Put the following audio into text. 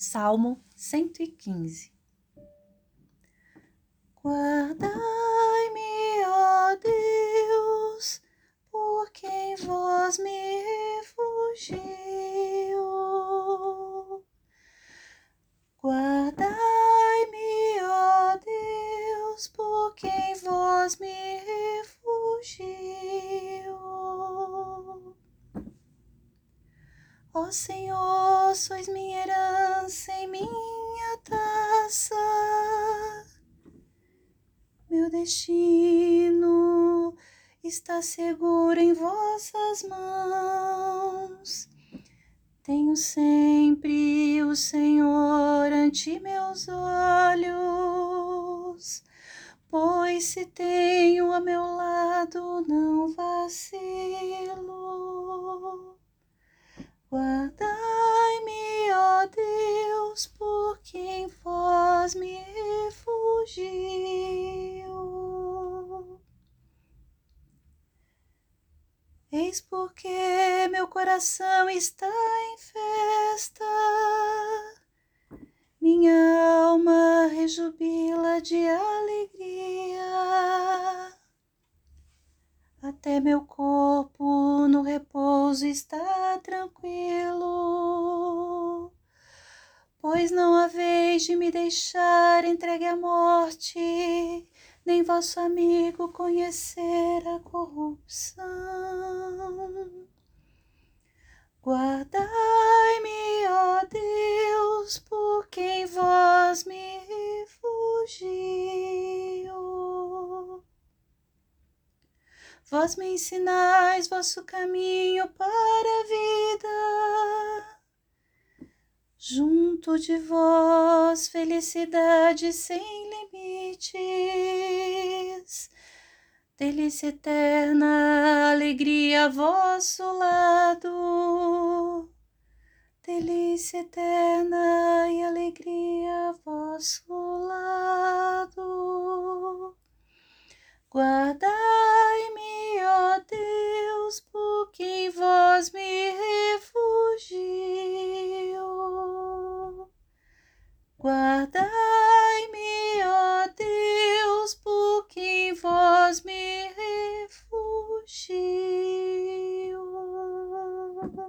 Salmo 115 Guardai-me, ó Deus, por quem vós me refugiu. Guardai-me, ó Deus, por quem vós me refugiu. Ó Senhor, sois minha herança em minha taça meu destino está seguro em vossas mãos. Tenho sempre o Senhor ante meus olhos, pois se tenho a meu lado, não vacilo. Eis porque meu coração está em festa, minha alma rejubila de alegria. Até meu corpo no repouso está tranquilo, pois não haveis de me deixar entregue à morte, nem vosso amigo conhecer a corrupção. Vós me ensinais vosso caminho para a vida. Junto de vós, felicidade sem limites. Delícia eterna, alegria a vosso lado. Delícia eterna e alegria a vosso vós me refugiu.